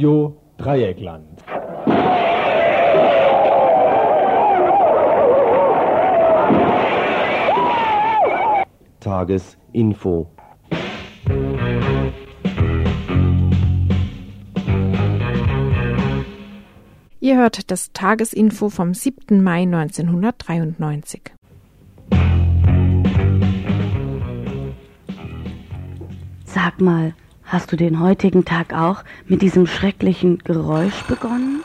Radio Dreieckland. Tagesinfo. Ihr hört das Tagesinfo vom 7. Mai 1993. Sag mal, hast du den heutigen Tag auch mit diesem schrecklichen Geräusch begonnen?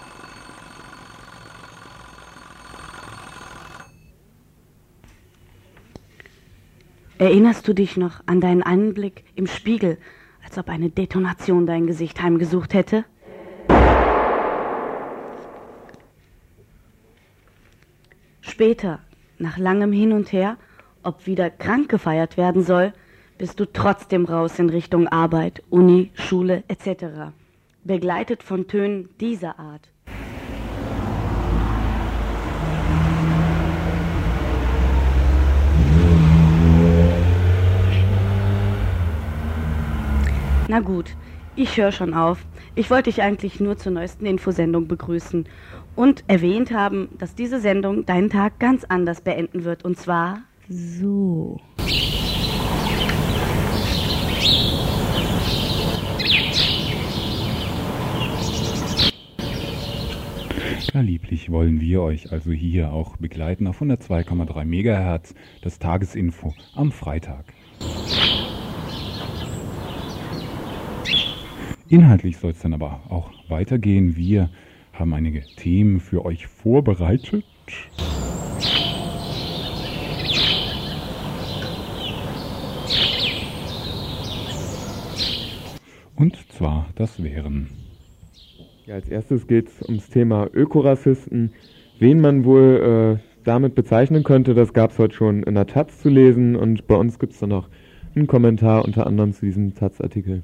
Erinnerst du dich noch an deinen Anblick im Spiegel, als ob eine Detonation dein Gesicht heimgesucht hätte? Später, nach langem Hin und Her, ob wieder krank gefeiert werden soll, bist du trotzdem raus in Richtung Arbeit, Uni, Schule etc., begleitet von Tönen dieser Art. Na gut, ich höre schon auf. Ich wollte dich eigentlich nur zur neuesten Infosendung begrüßen und erwähnt haben, dass diese Sendung deinen Tag ganz anders beenden wird. Und zwar so. Lieblich wollen wir euch also hier auch begleiten auf 102,3 MHz, das Tagesinfo am Freitag. Inhaltlich soll es dann aber auch weitergehen. Wir haben einige Themen für euch vorbereitet. Und zwar, das wären ja, als erstes geht es ums Thema Ökorassisten. Wen man wohl äh, damit bezeichnen könnte, das gab es heute schon in der Taz zu lesen und bei uns gibt es dann noch einen Kommentar unter anderem zu diesem Taz-Artikel.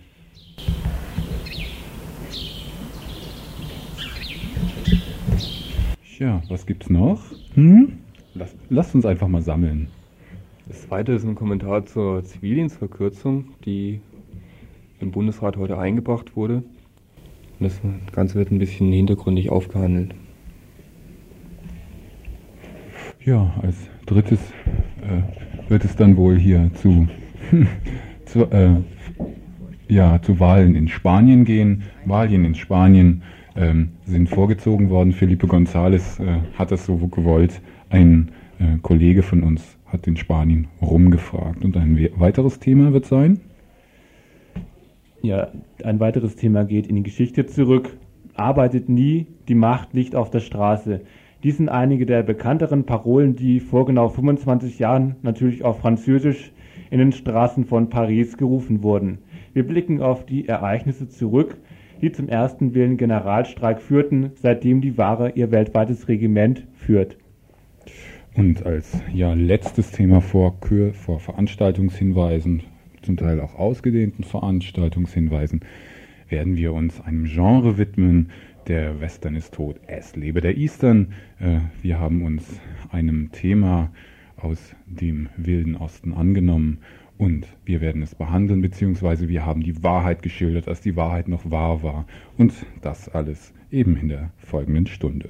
Ja, was gibt's noch? Hm? Lass, lasst uns einfach mal sammeln. Das zweite ist ein Kommentar zur Zivildienstverkürzung, die im Bundesrat heute eingebracht wurde. Das Ganze wird ein bisschen hintergründig aufgehandelt. Ja, als drittes äh, wird es dann wohl hier zu, zu, äh, ja, zu Wahlen in Spanien gehen. Wahlen in Spanien ähm, sind vorgezogen worden. Felipe González äh, hat das so gewollt. Ein äh, Kollege von uns hat in Spanien rumgefragt. Und ein weiteres Thema wird sein? Ja, ein weiteres Thema geht in die Geschichte zurück. Arbeitet nie, die Macht liegt auf der Straße. Dies sind einige der bekannteren Parolen, die vor genau 25 Jahren natürlich auf Französisch in den Straßen von Paris gerufen wurden. Wir blicken auf die Ereignisse zurück, die zum ersten Willen Generalstreik führten, seitdem die Ware ihr weltweites Regiment führt. Und als ja, letztes Thema vor, vor Veranstaltungshinweisen zum Teil auch ausgedehnten Veranstaltungshinweisen, werden wir uns einem Genre widmen. Der Western ist tot, es lebe der Eastern. Äh, wir haben uns einem Thema aus dem Wilden Osten angenommen und wir werden es behandeln, beziehungsweise wir haben die Wahrheit geschildert, als die Wahrheit noch wahr war. Und das alles eben in der folgenden Stunde.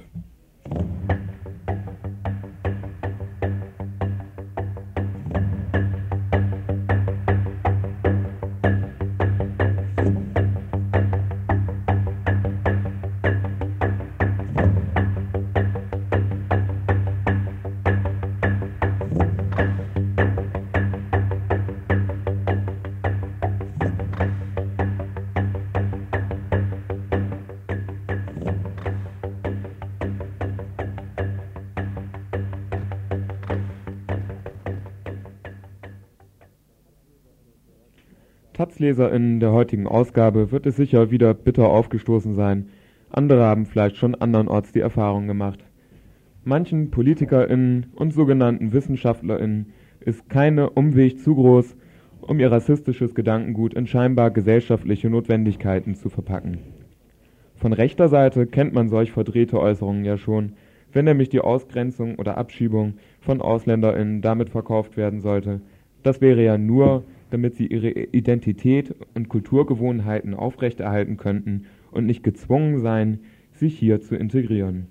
Taz-LeserInnen der heutigen Ausgabe wird es sicher wieder bitter aufgestoßen sein. Andere haben vielleicht schon andernorts die Erfahrung gemacht. Manchen PolitikerInnen und sogenannten WissenschaftlerInnen ist keine Umweg zu groß, um ihr rassistisches Gedankengut in scheinbar gesellschaftliche Notwendigkeiten zu verpacken. Von rechter Seite kennt man solch verdrehte Äußerungen ja schon, wenn nämlich die Ausgrenzung oder Abschiebung von AusländerInnen damit verkauft werden sollte. Das wäre ja nur damit sie ihre Identität und Kulturgewohnheiten aufrechterhalten könnten und nicht gezwungen seien, sich hier zu integrieren.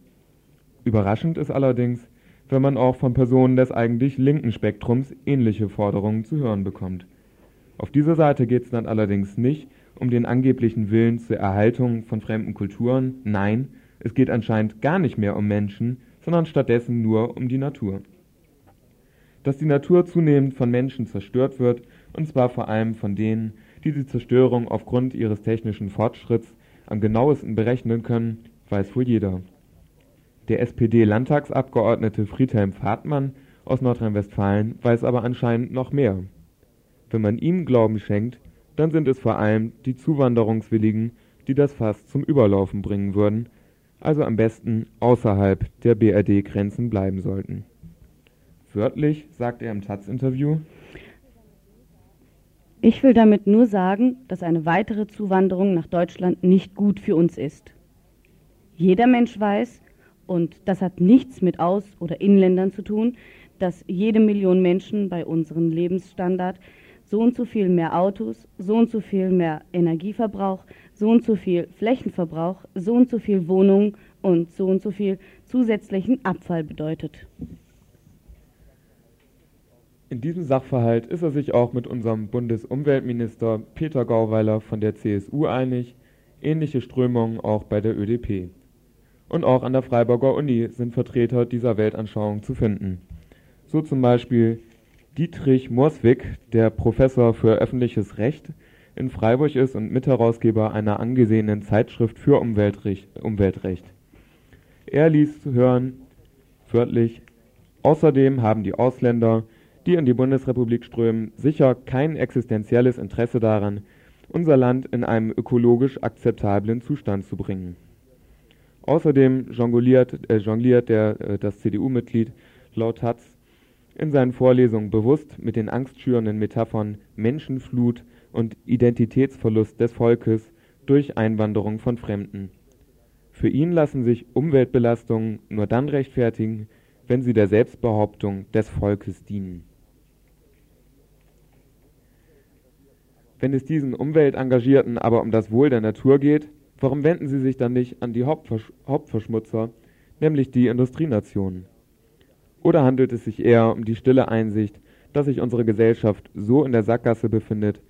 Überraschend ist allerdings, wenn man auch von Personen des eigentlich linken Spektrums ähnliche Forderungen zu hören bekommt. Auf dieser Seite geht es dann allerdings nicht um den angeblichen Willen zur Erhaltung von fremden Kulturen, nein, es geht anscheinend gar nicht mehr um Menschen, sondern stattdessen nur um die Natur. Dass die Natur zunehmend von Menschen zerstört wird, und zwar vor allem von denen, die die Zerstörung aufgrund ihres technischen Fortschritts am genauesten berechnen können, weiß wohl jeder. Der SPD-Landtagsabgeordnete Friedhelm Fahrtmann aus Nordrhein-Westfalen weiß aber anscheinend noch mehr. Wenn man ihm Glauben schenkt, dann sind es vor allem die Zuwanderungswilligen, die das Fass zum Überlaufen bringen würden, also am besten außerhalb der BRD-Grenzen bleiben sollten. Wörtlich sagt er im Taz-Interview, ich will damit nur sagen, dass eine weitere Zuwanderung nach Deutschland nicht gut für uns ist. Jeder Mensch weiß, und das hat nichts mit Aus- oder Inländern zu tun, dass jede Million Menschen bei unserem Lebensstandard so und so viel mehr Autos, so und so viel mehr Energieverbrauch, so und so viel Flächenverbrauch, so und so viel Wohnungen und so und so viel zusätzlichen Abfall bedeutet. In diesem Sachverhalt ist er sich auch mit unserem Bundesumweltminister Peter Gauweiler von der CSU einig, ähnliche Strömungen auch bei der ÖDP. Und auch an der Freiburger Uni sind Vertreter dieser Weltanschauung zu finden. So zum Beispiel Dietrich Morswig, der Professor für öffentliches Recht in Freiburg ist und Mitherausgeber einer angesehenen Zeitschrift für Umweltrecht. Umweltrecht. Er ließ hören, wörtlich, außerdem haben die Ausländer die in die Bundesrepublik strömen, sicher kein existenzielles Interesse daran, unser Land in einen ökologisch akzeptablen Zustand zu bringen. Außerdem jongliert, äh, jongliert der, äh, das CDU-Mitglied laut Hatz in seinen Vorlesungen bewusst mit den angstschürenden Metaphern Menschenflut und Identitätsverlust des Volkes durch Einwanderung von Fremden. Für ihn lassen sich Umweltbelastungen nur dann rechtfertigen, wenn sie der Selbstbehauptung des Volkes dienen. Wenn es diesen Umweltengagierten aber um das Wohl der Natur geht, warum wenden sie sich dann nicht an die Hauptversch Hauptverschmutzer, nämlich die Industrienationen? Oder handelt es sich eher um die stille Einsicht, dass sich unsere Gesellschaft so in der Sackgasse befindet,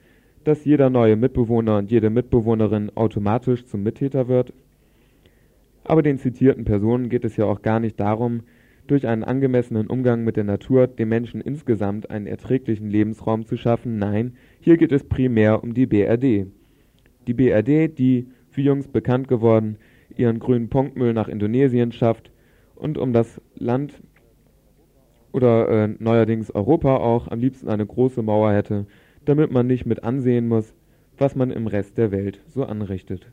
dass jeder neue Mitbewohner und jede Mitbewohnerin automatisch zum Mittäter wird? Aber den zitierten Personen geht es ja auch gar nicht darum, durch einen angemessenen Umgang mit der Natur dem Menschen insgesamt einen erträglichen Lebensraum zu schaffen. Nein, hier geht es primär um die BRD. Die BRD, die, wie jüngst bekannt geworden, ihren grünen Punktmüll nach Indonesien schafft und um das Land oder äh, neuerdings Europa auch am liebsten eine große Mauer hätte, damit man nicht mit ansehen muss, was man im Rest der Welt so anrichtet.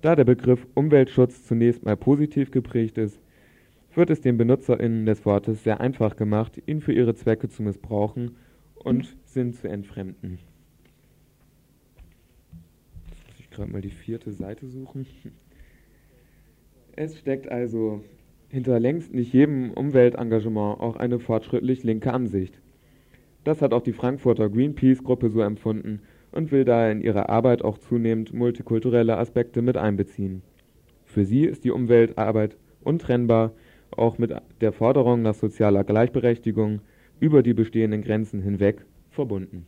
Da der Begriff Umweltschutz zunächst mal positiv geprägt ist, wird es den BenutzerInnen des Wortes sehr einfach gemacht, ihn für ihre Zwecke zu missbrauchen und Sinn zu entfremden. Jetzt muss ich gerade mal die vierte Seite suchen. Es steckt also hinter längst nicht jedem Umweltengagement auch eine fortschrittlich linke Ansicht. Das hat auch die Frankfurter Greenpeace-Gruppe so empfunden und will daher in ihrer Arbeit auch zunehmend multikulturelle Aspekte mit einbeziehen. Für sie ist die Umweltarbeit untrennbar auch mit der Forderung nach sozialer Gleichberechtigung über die bestehenden Grenzen hinweg verbunden.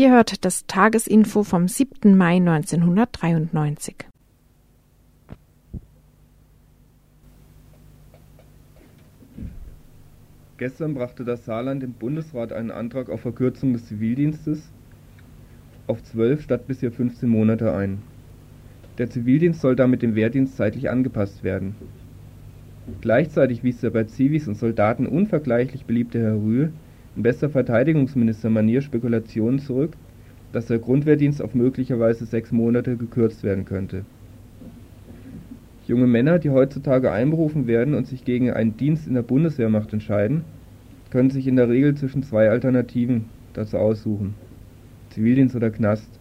Ihr hört das Tagesinfo vom 7. Mai 1993. Gestern brachte das Saarland im Bundesrat einen Antrag auf Verkürzung des Zivildienstes auf 12 statt bisher 15 Monate ein. Der Zivildienst soll damit dem Wehrdienst zeitlich angepasst werden. Gleichzeitig wies der bei Zivis und Soldaten unvergleichlich beliebte Herr Rühl bester Verteidigungsminister-Manier Spekulationen zurück, dass der Grundwehrdienst auf möglicherweise sechs Monate gekürzt werden könnte. Junge Männer, die heutzutage einberufen werden und sich gegen einen Dienst in der Bundeswehrmacht entscheiden, können sich in der Regel zwischen zwei Alternativen dazu aussuchen. Zivildienst oder Knast.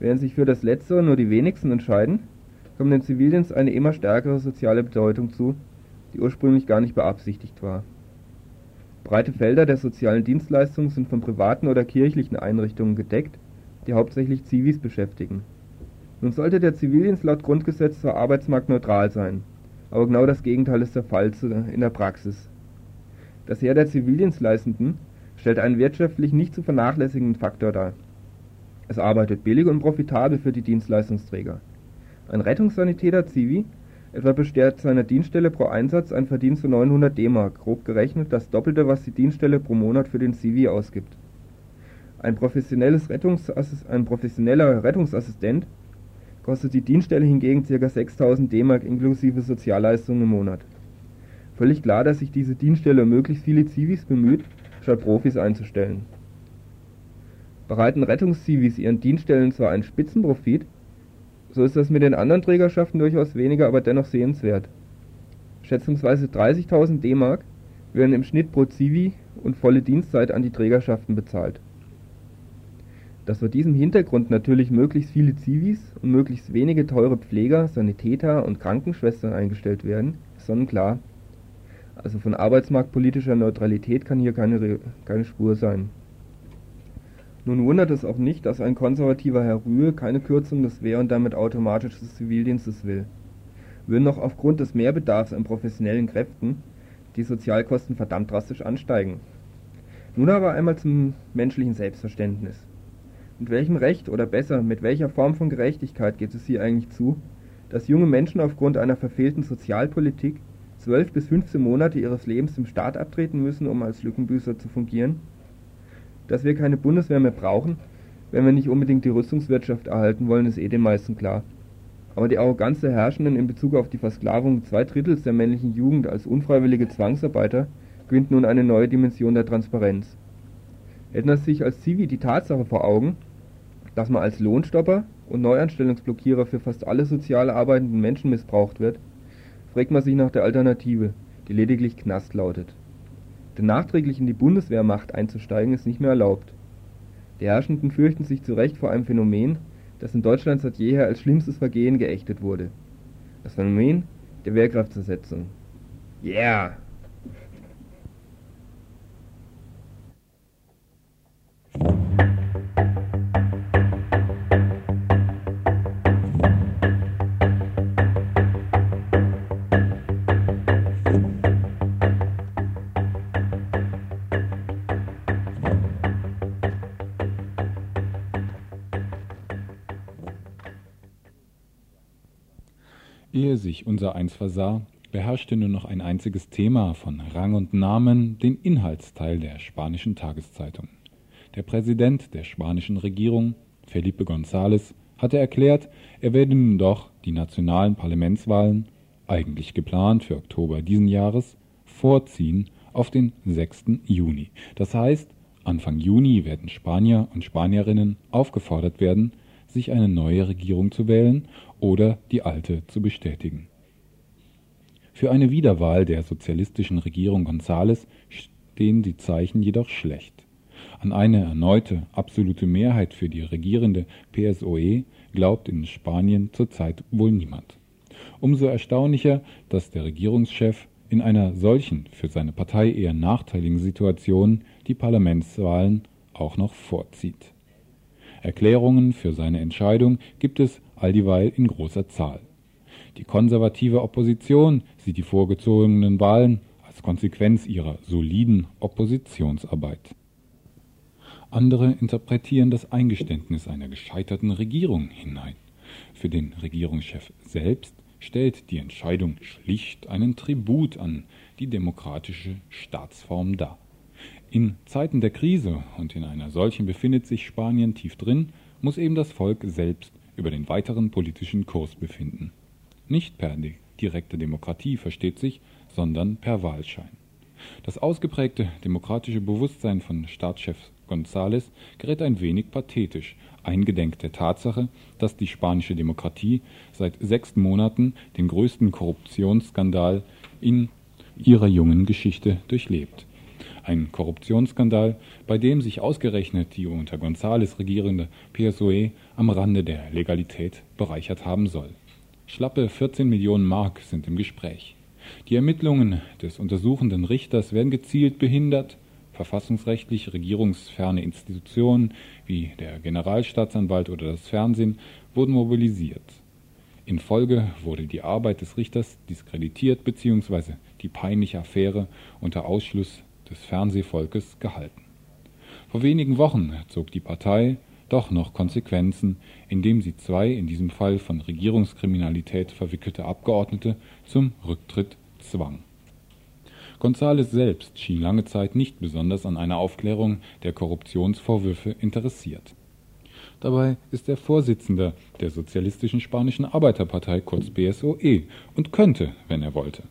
Während sich für das Letztere nur die wenigsten entscheiden, kommt dem Zivildienst eine immer stärkere soziale Bedeutung zu, die ursprünglich gar nicht beabsichtigt war. Breite Felder der sozialen Dienstleistungen sind von privaten oder kirchlichen Einrichtungen gedeckt, die hauptsächlich Zivis beschäftigen. Nun sollte der Zivildienst laut Grundgesetz zwar arbeitsmarktneutral sein, aber genau das Gegenteil ist der Fall in der Praxis. Das Heer der Zivildienstleistenden stellt einen wirtschaftlich nicht zu vernachlässigenden Faktor dar. Es arbeitet billig und profitabel für die Dienstleistungsträger. Ein Rettungssanitäter Zivi etwa besteht seiner Dienststelle pro Einsatz ein Verdienst von 900 D-Mark, grob gerechnet das Doppelte, was die Dienststelle pro Monat für den Zivi ausgibt. Ein, ein professioneller Rettungsassistent kostet die Dienststelle hingegen ca. 6000 D-Mark inklusive Sozialleistungen im Monat. Völlig klar, dass sich diese Dienststelle möglichst viele Zivis bemüht, statt Profis einzustellen. Bereiten Rettungszivis ihren Dienststellen zwar einen Spitzenprofit, so ist das mit den anderen Trägerschaften durchaus weniger, aber dennoch sehenswert. Schätzungsweise 30.000 D-Mark werden im Schnitt pro Zivi und volle Dienstzeit an die Trägerschaften bezahlt. Dass vor diesem Hintergrund natürlich möglichst viele Zivis und möglichst wenige teure Pfleger, Sanitäter und Krankenschwestern eingestellt werden, ist sonnenklar. Also von arbeitsmarktpolitischer Neutralität kann hier keine, keine Spur sein. Nun wundert es auch nicht, dass ein konservativer Herr Rühe keine Kürzung des Wehr und damit automatisch des Zivildienstes will. Würden noch aufgrund des Mehrbedarfs an professionellen Kräften die Sozialkosten verdammt drastisch ansteigen. Nun aber einmal zum menschlichen Selbstverständnis. Mit welchem Recht oder besser, mit welcher Form von Gerechtigkeit geht es hier eigentlich zu, dass junge Menschen aufgrund einer verfehlten Sozialpolitik zwölf bis 15 Monate ihres Lebens dem Staat abtreten müssen, um als Lückenbüßer zu fungieren? Dass wir keine Bundeswehr mehr brauchen, wenn wir nicht unbedingt die Rüstungswirtschaft erhalten wollen, ist eh den meisten klar. Aber die Arroganz der Herrschenden in Bezug auf die Versklavung zwei Drittels der männlichen Jugend als unfreiwillige Zwangsarbeiter gewinnt nun eine neue Dimension der Transparenz. Hätten das sich als Zivi die Tatsache vor Augen, dass man als Lohnstopper und Neuanstellungsblockierer für fast alle sozial arbeitenden Menschen missbraucht wird, fragt man sich nach der Alternative, die lediglich Knast lautet. Denn nachträglich in die Bundeswehrmacht einzusteigen ist nicht mehr erlaubt. Die Herrschenden fürchten sich zu Recht vor einem Phänomen, das in Deutschland seit jeher als schlimmstes Vergehen geächtet wurde. Das Phänomen der Wehrkraftzersetzung. Yeah! Ehe sich unser eins versah, beherrschte nur noch ein einziges Thema von Rang und Namen, den Inhaltsteil der spanischen Tageszeitung. Der Präsident der spanischen Regierung, Felipe González, hatte erklärt, er werde nun doch die nationalen Parlamentswahlen, eigentlich geplant für Oktober diesen Jahres, vorziehen auf den 6. Juni. Das heißt, Anfang Juni werden Spanier und Spanierinnen aufgefordert werden, sich eine neue Regierung zu wählen oder die alte zu bestätigen. Für eine Wiederwahl der sozialistischen Regierung González stehen die Zeichen jedoch schlecht. An eine erneute absolute Mehrheit für die regierende PSOE glaubt in Spanien zurzeit wohl niemand. Umso erstaunlicher, dass der Regierungschef in einer solchen für seine Partei eher nachteiligen Situation die Parlamentswahlen auch noch vorzieht. Erklärungen für seine Entscheidung gibt es alldieweil in großer Zahl. Die konservative Opposition sieht die vorgezogenen Wahlen als Konsequenz ihrer soliden Oppositionsarbeit. Andere interpretieren das Eingeständnis einer gescheiterten Regierung hinein. Für den Regierungschef selbst stellt die Entscheidung schlicht einen Tribut an die demokratische Staatsform dar. In Zeiten der Krise, und in einer solchen befindet sich Spanien tief drin, muss eben das Volk selbst über den weiteren politischen Kurs befinden. Nicht per direkter Demokratie versteht sich, sondern per Wahlschein. Das ausgeprägte demokratische Bewusstsein von Staatschef González gerät ein wenig pathetisch, eingedenk der Tatsache, dass die spanische Demokratie seit sechs Monaten den größten Korruptionsskandal in ihrer jungen Geschichte durchlebt. Ein Korruptionsskandal, bei dem sich ausgerechnet die unter González regierende PSOE am Rande der Legalität bereichert haben soll. Schlappe 14 Millionen Mark sind im Gespräch. Die Ermittlungen des untersuchenden Richters werden gezielt behindert, verfassungsrechtlich regierungsferne Institutionen wie der Generalstaatsanwalt oder das Fernsehen wurden mobilisiert. In Folge wurde die Arbeit des Richters diskreditiert bzw. die peinliche Affäre unter Ausschluss des Fernsehvolkes gehalten. Vor wenigen Wochen zog die Partei doch noch Konsequenzen, indem sie zwei in diesem Fall von Regierungskriminalität verwickelte Abgeordnete zum Rücktritt zwang. González selbst schien lange Zeit nicht besonders an einer Aufklärung der Korruptionsvorwürfe interessiert. Dabei ist er Vorsitzender der Sozialistischen Spanischen Arbeiterpartei kurz BSOE und könnte, wenn er wollte.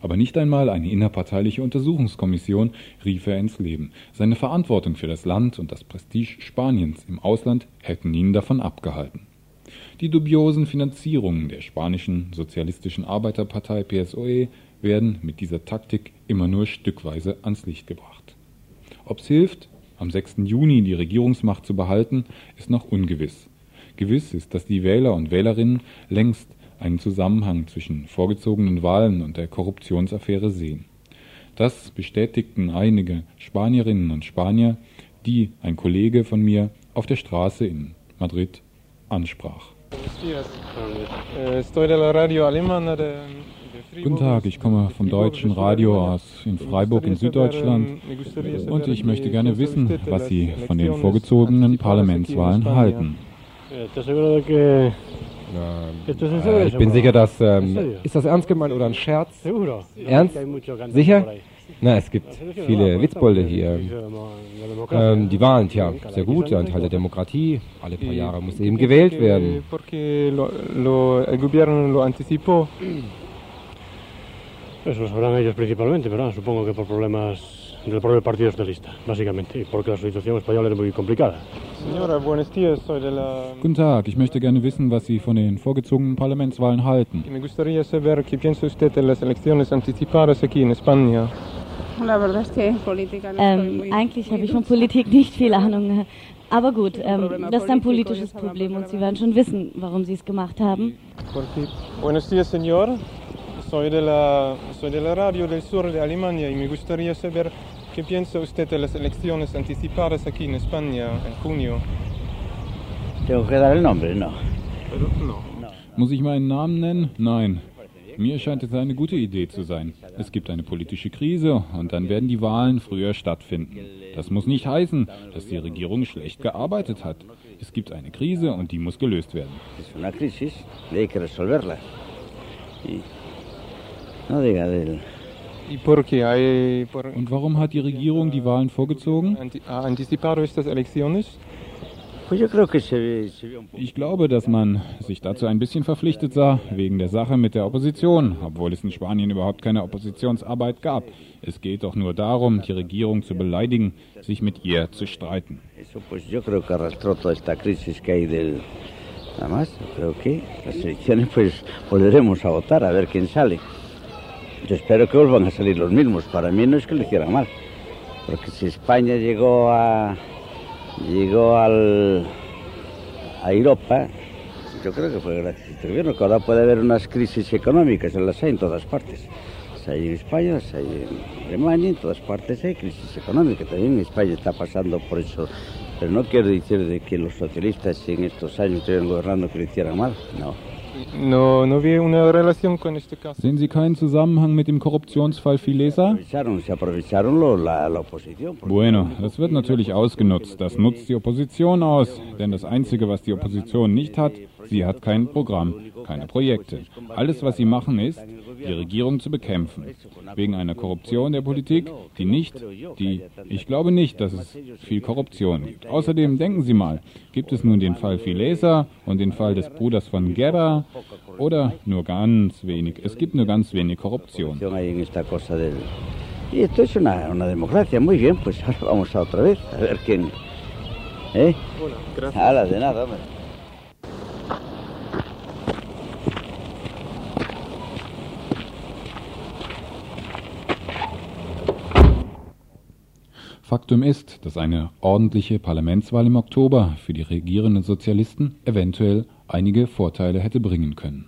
Aber nicht einmal eine innerparteiliche Untersuchungskommission rief er ins Leben. Seine Verantwortung für das Land und das Prestige Spaniens im Ausland hätten ihn davon abgehalten. Die dubiosen Finanzierungen der spanischen Sozialistischen Arbeiterpartei PSOE werden mit dieser Taktik immer nur stückweise ans Licht gebracht. Ob's hilft, am 6. Juni die Regierungsmacht zu behalten, ist noch ungewiss. Gewiss ist, dass die Wähler und Wählerinnen längst einen Zusammenhang zwischen vorgezogenen Wahlen und der Korruptionsaffäre sehen. Das bestätigten einige Spanierinnen und Spanier, die ein Kollege von mir auf der Straße in Madrid ansprach. Guten Tag, ich komme vom deutschen Radio aus in Freiburg in Süddeutschland und ich möchte gerne wissen, was Sie von den vorgezogenen Parlamentswahlen halten. Äh, ich bin sicher, dass. Ähm, ist das ernst gemeint oder ein Scherz? Ernst? Sicher? Na, es gibt viele Witzbolde hier. Ähm, die Wahlen, tja, sehr gut, der Anteil der Demokratie. Alle paar Jahre muss eben gewählt werden. Eso lo sabrán ellos principalmente, pero supongo que por problemas del propio Partido Socialista, básicamente, porque la situación española es muy complicada. Guten Tag, ich möchte gerne wissen, was Sie von den vorgezogenen Parlamentswahlen halten. Me gustaría saber qué piensa usted de las elecciones anticipadas aquí en España. Ähm, eigentlich habe ich von Politik nicht viel Ahnung. Aber gut, ähm, das ist ein politisches Problem und Sie werden schon wissen, warum Sie es gemacht haben. Buenos días, señor. Soy de, la, soy de la radio del sur de Alemania y me gustaría saber qué piensa usted de las elecciones anticipadas aquí en España en junio. ¿Tengo que dar el nombre? No. Pero no. Muss ich meinen Namen nennen? Nein. Mir scheint es eine gute Idee zu sein. Es gibt eine politische Krise und dann werden die Wahlen früher stattfinden. Das muss nicht heißen, dass die Regierung schlecht gearbeitet hat. Es gibt eine Krise und die muss gelöst werden. Es una crisis y hay que resolverla. No diga del... ¿Y por qué hay por, Und warum hat die Regierung die Wahlen vorgezogen? poco... Ich glaube, dass man sich dazu ein bisschen verpflichtet sah, wegen der Sache mit der Opposition, obwohl es in Spanien überhaupt keine Oppositionsarbeit gab. Es geht doch nur darum, die Regierung zu beleidigen, sich mit ihr zu streiten. Nada más, creo que las elecciones pues volveremos a votar a ver quién sale. Yo espero que vuelvan a salir los mismos. Para mí no es que lo hicieran mal. Porque si España llegó a... llegó al... a Europa, yo creo que fue gracias a este gobierno, que ahora puede haber unas crisis económicas, las hay en todas partes. Hay en España, hay en Alemania, en todas partes hay crisis económica. También España está pasando por eso. Pero no quiero decir de que los socialistas en estos años estuvieron gobernando que lo hicieran mal. No. No, no vi una relación con este caso. Sehen Sie keinen Zusammenhang mit dem Korruptionsfall Filesa? Bueno, das wird natürlich ausgenutzt. Das nutzt die Opposition aus. Denn das Einzige, was die Opposition nicht hat, sie hat kein Programm, keine Projekte. Alles, was sie machen, ist, die Regierung zu bekämpfen. Wegen einer Korruption der Politik, die nicht, die, ich glaube nicht, dass es viel Korruption gibt. Außerdem denken Sie mal, gibt es nun den Fall Filesa und den Fall des Bruders von Guerra oder nur ganz wenig? Es gibt nur ganz wenig Korruption. Y esto es una, una democracia. Muy bien, pues ahora vamos a otra vez, a ver quién... ¿Eh? Gracias. Hala, de nada, hombre. Faktum ist, dass eine ordentliche Parlamentswahl im Oktober für die regierenden Sozialisten eventuell einige Vorteile hätte bringen können.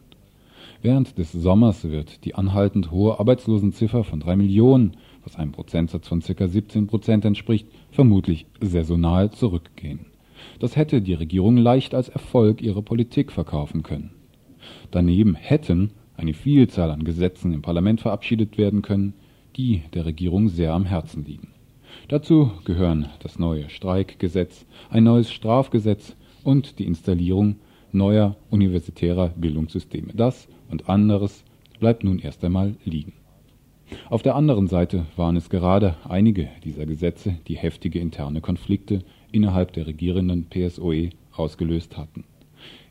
Während des Sommers wird die anhaltend hohe Arbeitslosenziffer von drei Millionen, was einem Prozentsatz von ca. 17 Prozent entspricht, vermutlich saisonal zurückgehen. Das hätte die Regierung leicht als Erfolg ihrer Politik verkaufen können. Daneben hätten eine Vielzahl an Gesetzen im Parlament verabschiedet werden können, die der Regierung sehr am Herzen liegen. Dazu gehören das neue Streikgesetz, ein neues Strafgesetz und die Installierung neuer universitärer Bildungssysteme. Das und anderes bleibt nun erst einmal liegen. Auf der anderen Seite waren es gerade einige dieser Gesetze, die heftige interne Konflikte innerhalb der regierenden PSOE ausgelöst hatten.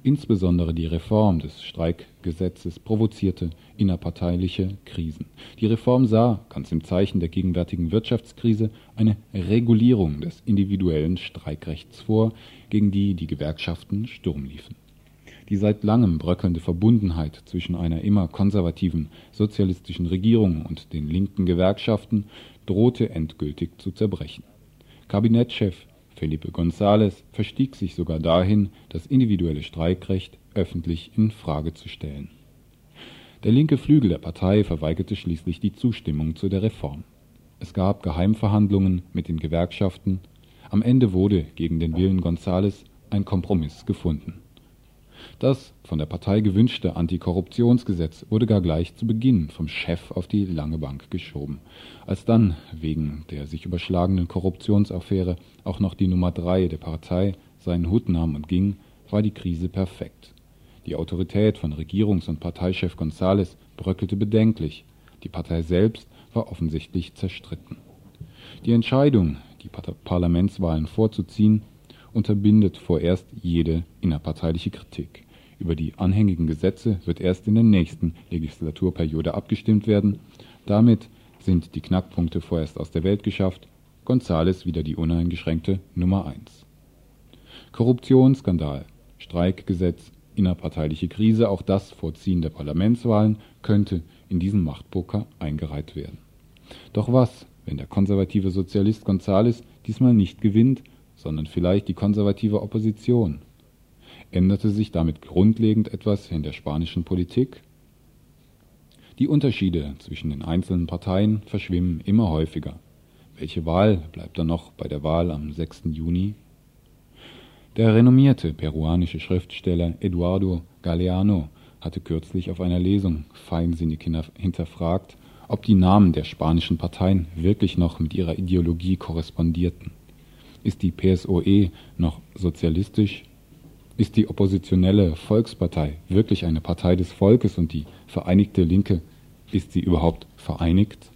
Insbesondere die Reform des Streikgesetzes provozierte innerparteiliche Krisen. Die Reform sah, ganz im Zeichen der gegenwärtigen Wirtschaftskrise, eine Regulierung des individuellen Streikrechts vor, gegen die die Gewerkschaften Sturm liefen. Die seit langem bröckelnde Verbundenheit zwischen einer immer konservativen sozialistischen Regierung und den linken Gewerkschaften drohte endgültig zu zerbrechen. Kabinettschef Felipe González verstieg sich sogar dahin, das individuelle Streikrecht öffentlich in Frage zu stellen. Der linke Flügel der Partei verweigerte schließlich die Zustimmung zu der Reform. Es gab Geheimverhandlungen mit den Gewerkschaften. Am Ende wurde gegen den Willen González ein Kompromiss gefunden. Das von der Partei gewünschte Antikorruptionsgesetz wurde gar gleich zu Beginn vom Chef auf die lange Bank geschoben. Als dann wegen der sich überschlagenden Korruptionsaffäre auch noch die Nummer drei der Partei seinen Hut nahm und ging, war die Krise perfekt. Die Autorität von Regierungs- und Parteichef González bröckelte bedenklich. Die Partei selbst war offensichtlich zerstritten. Die Entscheidung, die Parlamentswahlen vorzuziehen, unterbindet vorerst jede innerparteiliche Kritik. Über die anhängigen Gesetze wird erst in der nächsten Legislaturperiode abgestimmt werden. Damit sind die Knackpunkte vorerst aus der Welt geschafft. Gonzales wieder die uneingeschränkte Nummer 1. Korruptionsskandal, Streikgesetz, innerparteiliche Krise, auch das Vorziehen der Parlamentswahlen könnte in diesen Machtpoker eingereiht werden. Doch was, wenn der konservative Sozialist Gonzales diesmal nicht gewinnt, sondern vielleicht die konservative Opposition? Änderte sich damit grundlegend etwas in der spanischen Politik? Die Unterschiede zwischen den einzelnen Parteien verschwimmen immer häufiger. Welche Wahl bleibt dann noch bei der Wahl am 6. Juni? Der renommierte peruanische Schriftsteller Eduardo Galeano hatte kürzlich auf einer Lesung feinsinnig hinterfragt, ob die Namen der spanischen Parteien wirklich noch mit ihrer Ideologie korrespondierten. Ist die PSOE noch sozialistisch ist die oppositionelle Volkspartei wirklich eine Partei des Volkes und die Vereinigte Linke, ist sie überhaupt vereinigt?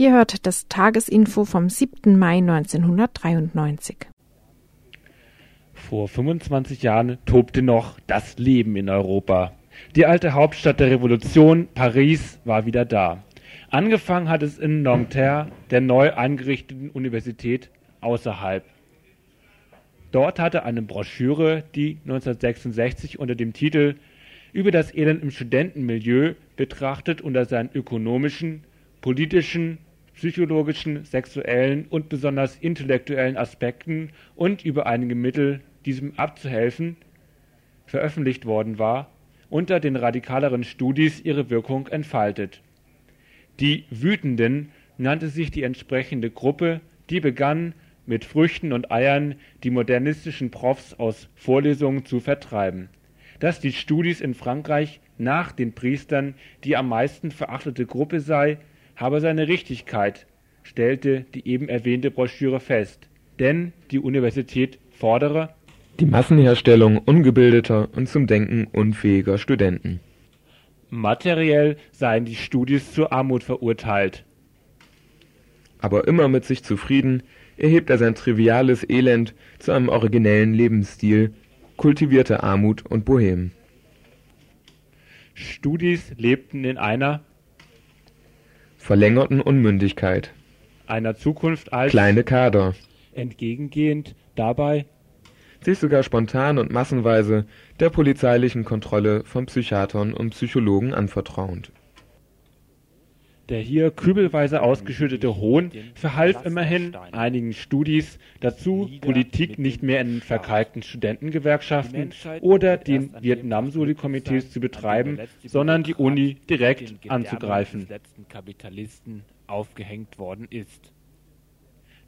Ihr hört das Tagesinfo vom 7. Mai 1993. Vor 25 Jahren tobte noch das Leben in Europa. Die alte Hauptstadt der Revolution, Paris, war wieder da. Angefangen hat es in Nanterre, der neu eingerichteten Universität außerhalb. Dort hatte eine Broschüre, die 1966 unter dem Titel Über das Elend im Studentenmilieu betrachtet unter seinen ökonomischen, politischen, psychologischen, sexuellen und besonders intellektuellen Aspekten und über einige Mittel, diesem abzuhelfen, veröffentlicht worden war, unter den radikaleren Studis ihre Wirkung entfaltet. Die Wütenden nannte sich die entsprechende Gruppe, die begann, mit Früchten und Eiern die modernistischen Profs aus Vorlesungen zu vertreiben. Dass die Studis in Frankreich nach den Priestern die am meisten verachtete Gruppe sei, habe seine Richtigkeit, stellte die eben erwähnte Broschüre fest. Denn die Universität fordere die Massenherstellung ungebildeter und zum Denken unfähiger Studenten. Materiell seien die Studis zur Armut verurteilt. Aber immer mit sich zufrieden, erhebt er sein triviales Elend zu einem originellen Lebensstil, kultivierte Armut und Bohem. Studis lebten in einer verlängerten Unmündigkeit, einer Zukunft als kleine Kader, entgegengehend dabei. Sich sogar spontan und massenweise der polizeilichen Kontrolle von Psychiatern und Psychologen anvertrauend. Der hier kübelweise ausgeschüttete Hohn verhalf immerhin einigen Studis dazu, Politik nicht mehr in verkalkten Studentengewerkschaften oder den Vietnam-Soli-Komitees zu betreiben, sondern die Uni direkt anzugreifen.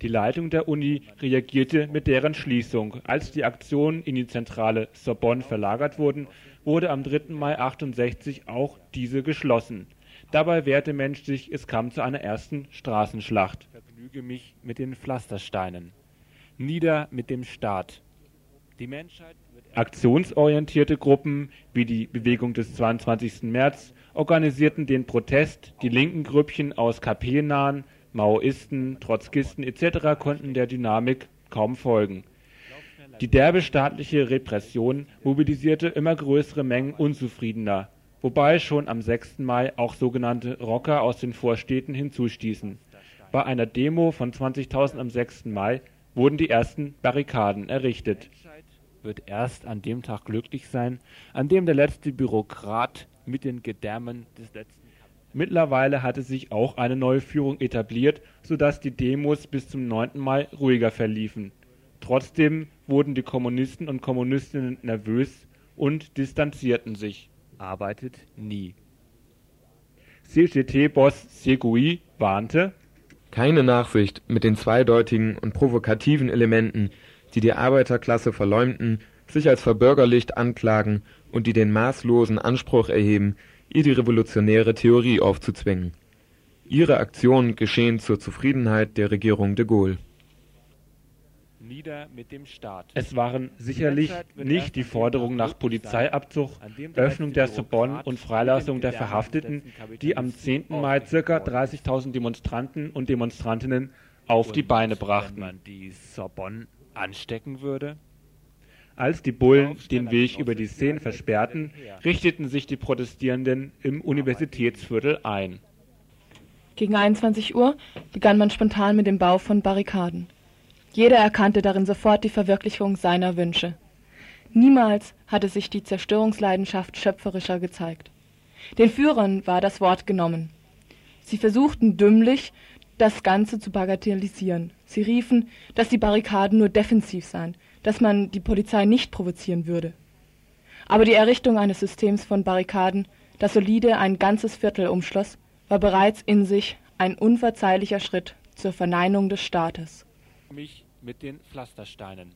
Die Leitung der Uni reagierte mit deren Schließung. Als die Aktionen in die Zentrale Sorbonne verlagert wurden, wurde am 3. Mai 68 auch diese geschlossen. Dabei wehrte Mensch sich, es kam zu einer ersten Straßenschlacht. Vergnüge mich mit den Pflastersteinen. Nieder mit dem Staat. Die Menschheit Aktionsorientierte Gruppen wie die Bewegung des 22. März organisierten den Protest, die linken Grüppchen aus KP-nahen Maoisten, Trotzkisten etc. konnten der Dynamik kaum folgen. Die derbe staatliche Repression mobilisierte immer größere Mengen Unzufriedener, wobei schon am 6. Mai auch sogenannte Rocker aus den Vorstädten hinzustießen. Bei einer Demo von 20.000 am 6. Mai wurden die ersten Barrikaden errichtet. Wird erst an dem Tag glücklich sein, an dem der letzte Bürokrat mit den Gedärmen des letzten Mittlerweile hatte sich auch eine neue Führung etabliert, sodass die Demos bis zum 9. Mai ruhiger verliefen. Trotzdem wurden die Kommunisten und Kommunistinnen nervös und distanzierten sich. Arbeitet nie. CGT-Boss Segui warnte, keine Nachsicht mit den zweideutigen und provokativen Elementen, die die Arbeiterklasse verleumden, sich als verbürgerlicht anklagen und die den maßlosen Anspruch erheben, ihr die revolutionäre Theorie aufzuzwingen. Ihre Aktionen geschehen zur Zufriedenheit der Regierung de Gaulle. Es waren sicherlich nicht die Forderungen nach Polizeiabzug, Öffnung der Sorbonne und Freilassung der Verhafteten, die am 10. Mai ca. 30.000 Demonstranten und Demonstrantinnen auf die Beine brachten. die Sorbonne anstecken würde? Als die Bullen den Weg über die Seine versperrten, richteten sich die Protestierenden im Universitätsviertel ein. Gegen 21 Uhr begann man spontan mit dem Bau von Barrikaden. Jeder erkannte darin sofort die Verwirklichung seiner Wünsche. Niemals hatte sich die Zerstörungsleidenschaft schöpferischer gezeigt. Den Führern war das Wort genommen. Sie versuchten dümmlich, das Ganze zu bagatellisieren. Sie riefen, dass die Barrikaden nur defensiv seien, dass man die Polizei nicht provozieren würde. Aber die Errichtung eines Systems von Barrikaden, das solide ein ganzes Viertel umschloss, war bereits in sich ein unverzeihlicher Schritt zur Verneinung des Staates. Mich mit den Pflastersteinen.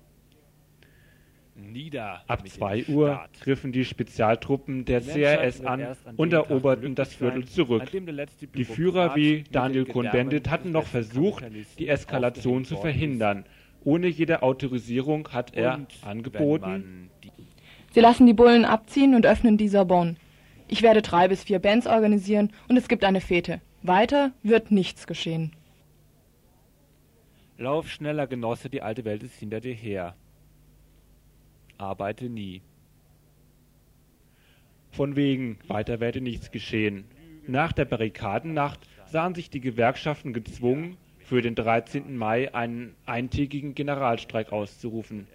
Nieder Ab 2 Uhr griffen die Spezialtruppen der CRS an und eroberten das Viertel zurück. Die Führer wie Daniel Cohn-Bendit hatten noch versucht, die Eskalation zu verhindern. Ohne jede Autorisierung hat er und angeboten. Sie lassen die Bullen abziehen und öffnen die Sorbonne. Ich werde drei bis vier Bands organisieren und es gibt eine Fete. Weiter wird nichts geschehen. Lauf schneller, Genosse, die alte Welt ist hinter dir her. Arbeite nie. Von wegen, weiter werde nichts geschehen. Nach der Barrikadennacht sahen sich die Gewerkschaften gezwungen, für den 13. Mai einen eintägigen Generalstreik auszurufen.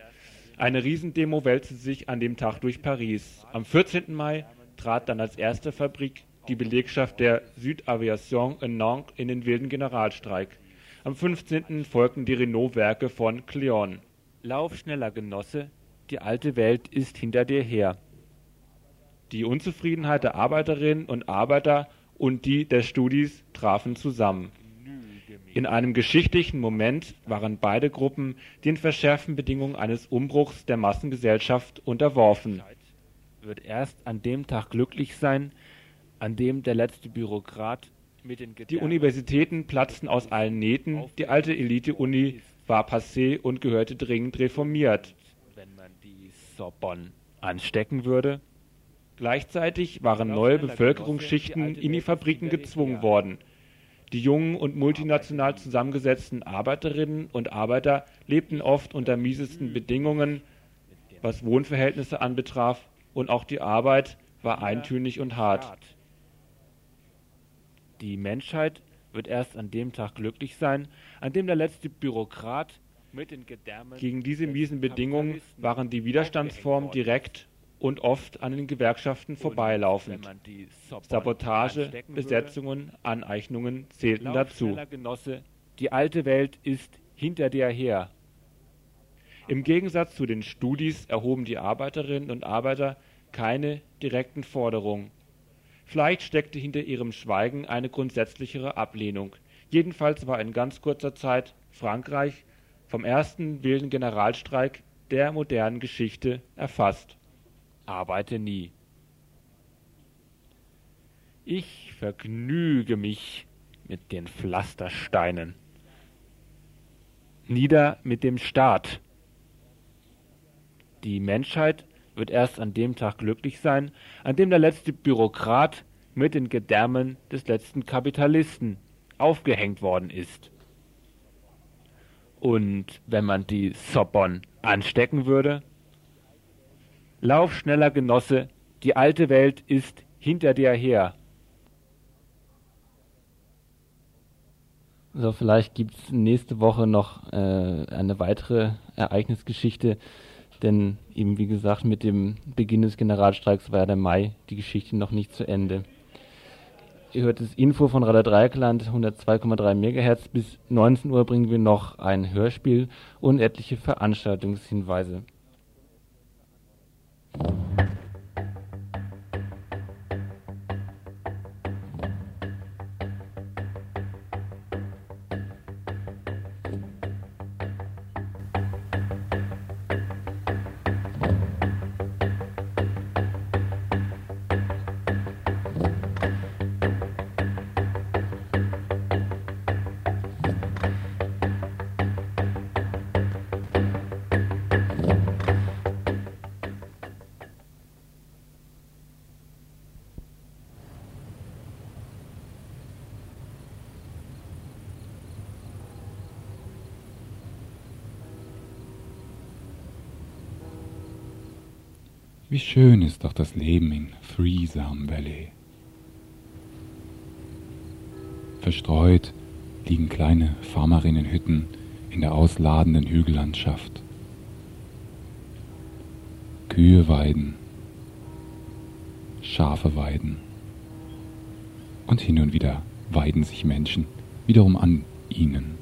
Eine Riesendemo wälzte sich an dem Tag durch Paris. Am 14. Mai trat dann als erste Fabrik die Belegschaft der Südaviation in Nantes in den wilden Generalstreik. Am 15. folgten die Renault-Werke von Cleon. Lauf schneller, Genosse, die alte Welt ist hinter dir her. Die Unzufriedenheit der Arbeiterinnen und Arbeiter und die der Studis trafen zusammen. In einem geschichtlichen Moment waren beide Gruppen den verschärften Bedingungen eines Umbruchs der Massengesellschaft unterworfen. Wird erst an dem Tag glücklich sein, an dem der letzte Bürokrat die Universitäten platzten aus allen Nähten, die alte Elite-Uni war passé und gehörte dringend reformiert. Wenn man die Sorbonne anstecken würde? Gleichzeitig waren neue Bevölkerungsschichten in die Fabriken gezwungen worden. Die jungen und multinational zusammengesetzten Arbeiterinnen und Arbeiter lebten oft unter miesesten Bedingungen, was Wohnverhältnisse anbetraf, und auch die Arbeit war eintönig und hart. Die Menschheit wird erst an dem Tag glücklich sein, an dem der letzte Bürokrat gegen diese miesen Bedingungen waren die Widerstandsformen direkt und oft an den Gewerkschaften vorbeilaufend. Sabotage, Besetzungen, Aneignungen zählten dazu. Die alte Welt ist hinter dir her. Im Gegensatz zu den Studis erhoben die Arbeiterinnen und Arbeiter keine direkten Forderungen. Vielleicht steckte hinter ihrem Schweigen eine grundsätzlichere Ablehnung. Jedenfalls war in ganz kurzer Zeit Frankreich vom ersten wilden Generalstreik der modernen Geschichte erfasst. Arbeite nie. Ich vergnüge mich mit den Pflastersteinen. Nieder mit dem Staat. Die Menschheit wird erst an dem Tag glücklich sein, an dem der letzte Bürokrat mit den Gedärmen des letzten Kapitalisten aufgehängt worden ist. Und wenn man die Sorbonne anstecken würde? Lauf schneller, Genosse, die alte Welt ist hinter dir her. So, vielleicht gibt es nächste Woche noch äh, eine weitere Ereignisgeschichte, denn eben wie gesagt, mit dem Beginn des Generalstreiks war ja der Mai die Geschichte noch nicht zu Ende. Ihr hört das Info von Radar Dreieckland 102,3 MHz. Bis 19 Uhr bringen wir noch ein Hörspiel und etliche Veranstaltungshinweise. Das Leben in Threesome Valley. Verstreut liegen kleine Farmerinnenhütten in der ausladenden Hügellandschaft. Kühe weiden, Schafe weiden und hin und wieder weiden sich Menschen wiederum an ihnen.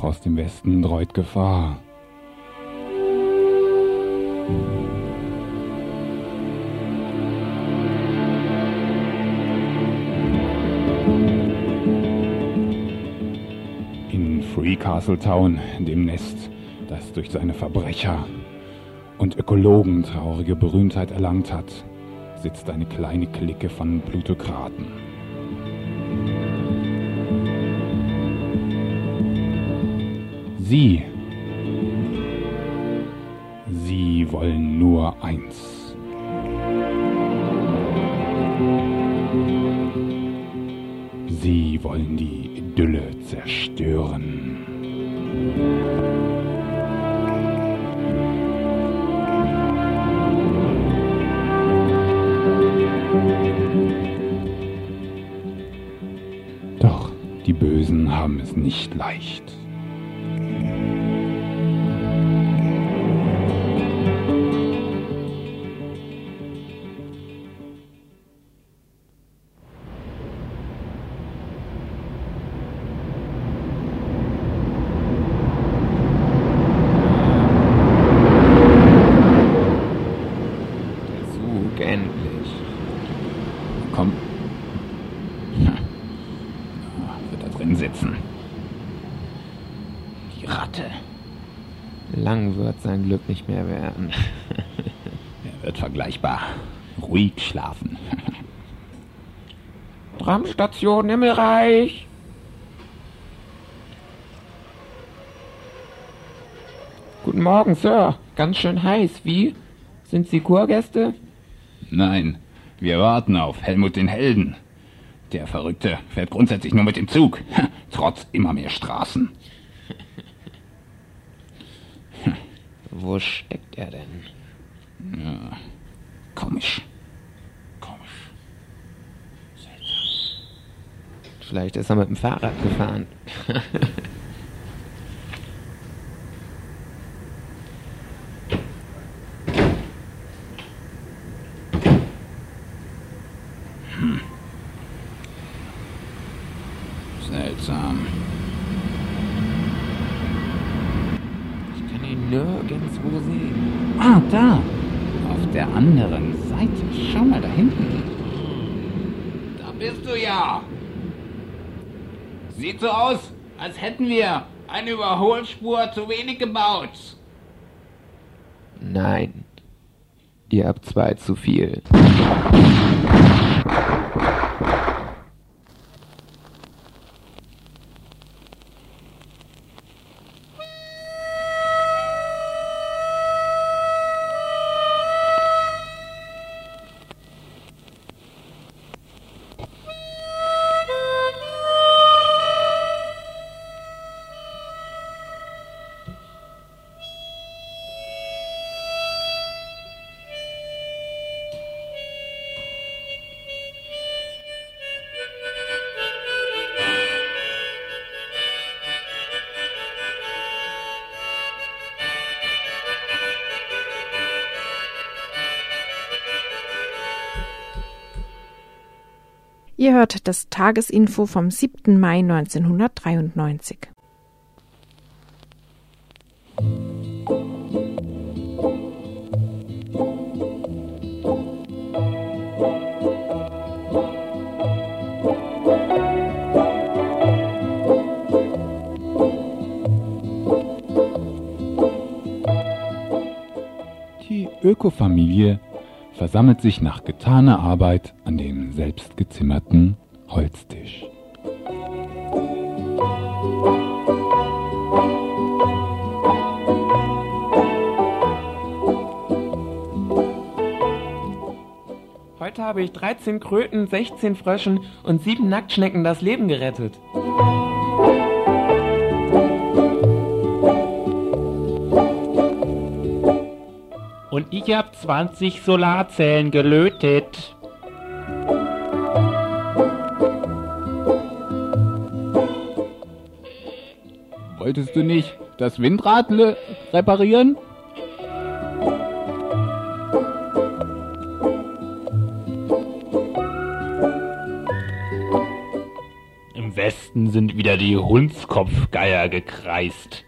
Doch aus dem Westen dreut Gefahr. In Free Castle Town, dem Nest, das durch seine Verbrecher und Ökologen traurige Berühmtheit erlangt hat, sitzt eine kleine Clique von Plutokraten. Sie. Sie wollen nur eins. Sie wollen die Idylle zerstören. Doch die Bösen haben es nicht leicht. Mehr werden. er wird vergleichbar. Ruhig schlafen. Tramstation Himmelreich. Guten Morgen, Sir. Ganz schön heiß. Wie? Sind Sie Kurgäste? Nein, wir warten auf Helmut den Helden. Der Verrückte fährt grundsätzlich nur mit dem Zug, trotz immer mehr Straßen. Wo steckt er denn? Ja, komisch. Komisch. Vielleicht ist er mit dem Fahrrad gefahren. hm. Seltsam. nirgendwo sehen. Ah, da. Auf der anderen Seite. Schau mal da hinten. Da bist du ja. So aus, als hätten wir eine Überholspur zu wenig gebaut. Nein. Ihr habt zwei zu viel. Ihr hört das Tagesinfo vom 7. Mai 1993. Die Ökofamilie versammelt sich nach getaner Arbeit an dem selbstgezimmerten Holztisch. Heute habe ich 13 Kröten, 16 Fröschen und 7 Nacktschnecken das Leben gerettet. Und ich habe 20 Solarzellen gelötet. Wolltest du nicht das Windrad reparieren? Im Westen sind wieder die Hundskopfgeier gekreist.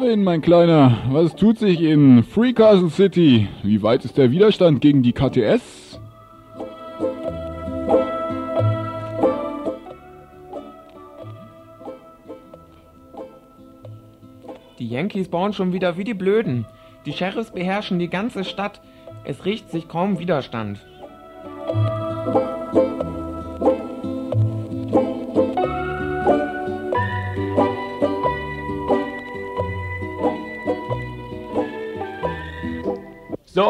Erwin, mein Kleiner, was tut sich in Free Castle City? Wie weit ist der Widerstand gegen die KTS? Die Yankees bauen schon wieder wie die Blöden. Die Sheriffs beherrschen die ganze Stadt. Es riecht sich kaum Widerstand.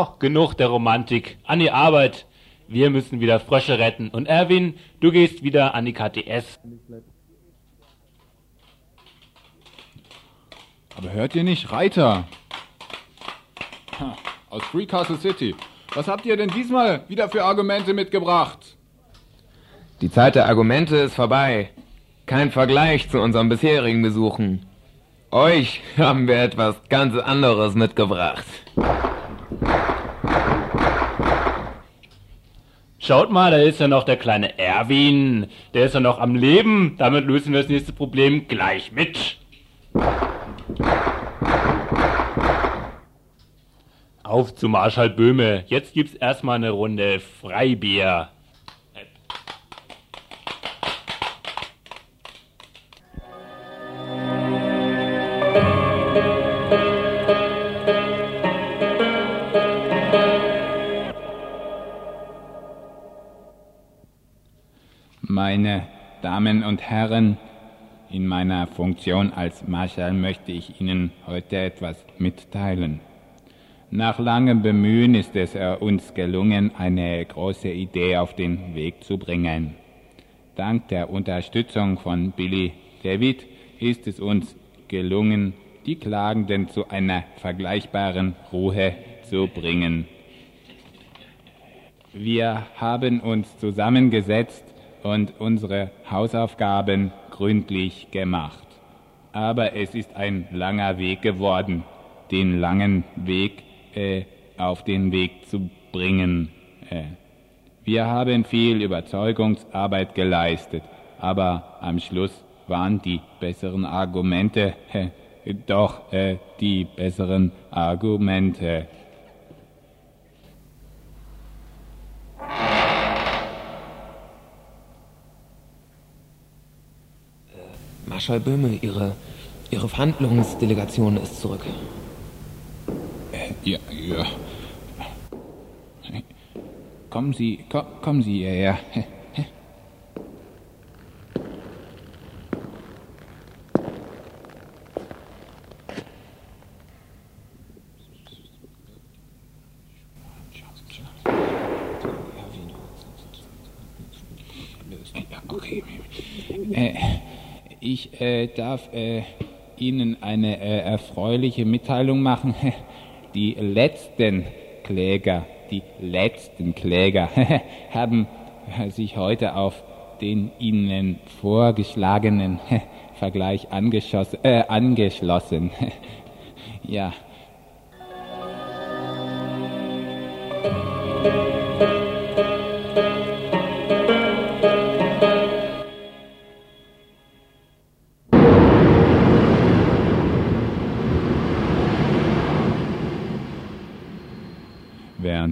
So, genug der Romantik. An die Arbeit. Wir müssen wieder Frösche retten. Und Erwin, du gehst wieder an die KTS. Aber hört ihr nicht, Reiter? aus Free Castle City. Was habt ihr denn diesmal wieder für Argumente mitgebracht? Die Zeit der Argumente ist vorbei. Kein Vergleich zu unseren bisherigen Besuchen. Euch haben wir etwas ganz anderes mitgebracht. Schaut mal, da ist ja noch der kleine Erwin. Der ist ja noch am Leben. Damit lösen wir das nächste Problem gleich mit. Auf zu Marschall Böhme. Jetzt gibt's erstmal eine Runde Freibier. Meine Damen und Herren, in meiner Funktion als Marschall möchte ich Ihnen heute etwas mitteilen. Nach langem Bemühen ist es uns gelungen, eine große Idee auf den Weg zu bringen. Dank der Unterstützung von Billy David ist es uns gelungen, die Klagenden zu einer vergleichbaren Ruhe zu bringen. Wir haben uns zusammengesetzt und unsere Hausaufgaben gründlich gemacht. Aber es ist ein langer Weg geworden, den langen Weg äh, auf den Weg zu bringen. Äh. Wir haben viel Überzeugungsarbeit geleistet, aber am Schluss waren die besseren Argumente äh, doch die besseren Argumente. Marschall Böhme, Ihre, Ihre Verhandlungsdelegation ist zurück. Äh, ja, ja. Kommen Sie, komm, kommen Sie hierher. Okay. Äh, ich äh, darf äh, Ihnen eine äh, erfreuliche Mitteilung machen. Die letzten Kläger, die letzten Kläger haben sich heute auf den Ihnen vorgeschlagenen Vergleich äh, angeschlossen. ja.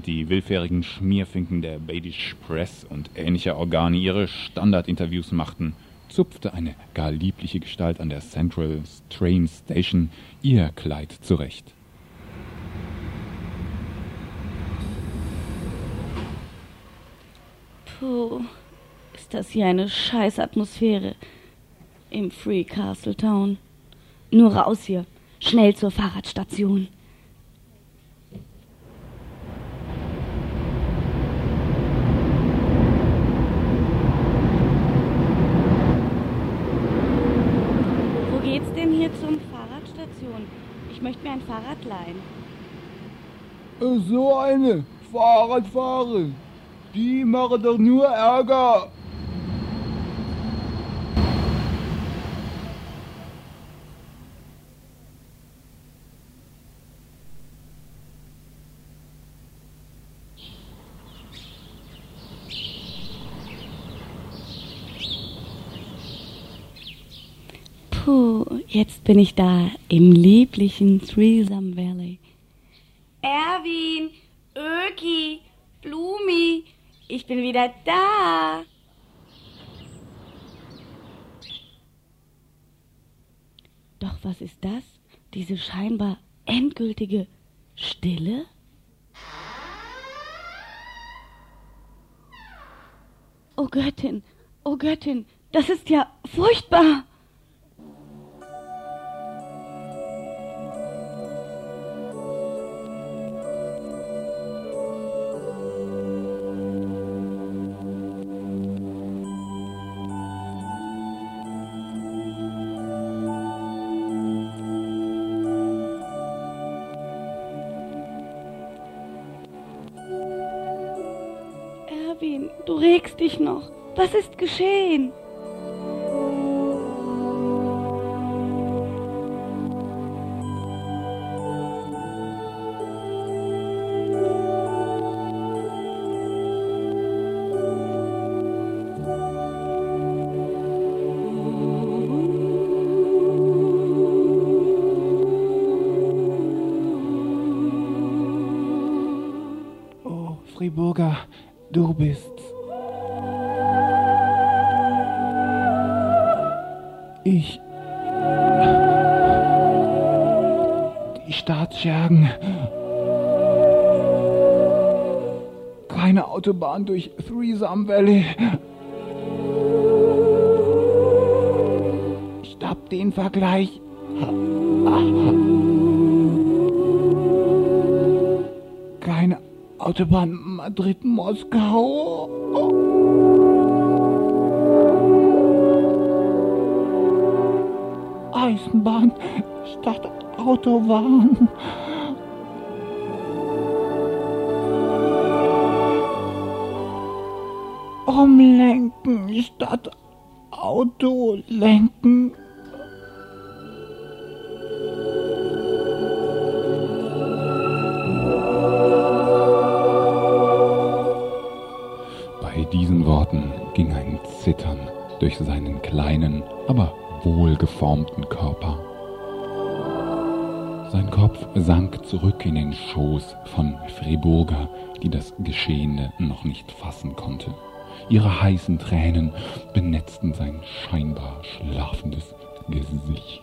Die willfährigen Schmierfinken der Badish Press und ähnlicher Organe ihre Standardinterviews machten, zupfte eine gar liebliche Gestalt an der Central Train Station ihr Kleid zurecht. Puh, ist das hier eine Scheißatmosphäre im Free Castle Town. Nur raus hier, schnell zur Fahrradstation. Wo geht's denn hier zum Fahrradstation? Ich möchte mir ein Fahrrad leihen. So eine Fahrradfahrer, die machen doch nur Ärger. Puh, jetzt bin ich da im lieblichen Threesome Valley. Erwin, Öki, Blumi, ich bin wieder da. Doch was ist das? Diese scheinbar endgültige Stille? Oh Göttin, oh Göttin, das ist ja furchtbar. Du regst dich noch. Was ist geschehen? Durch Threesome Valley. Stopp den Vergleich. Keine Autobahn Madrid-Moskau. Geschehene noch nicht fassen konnte. Ihre heißen Tränen benetzten sein scheinbar schlafendes Gesicht.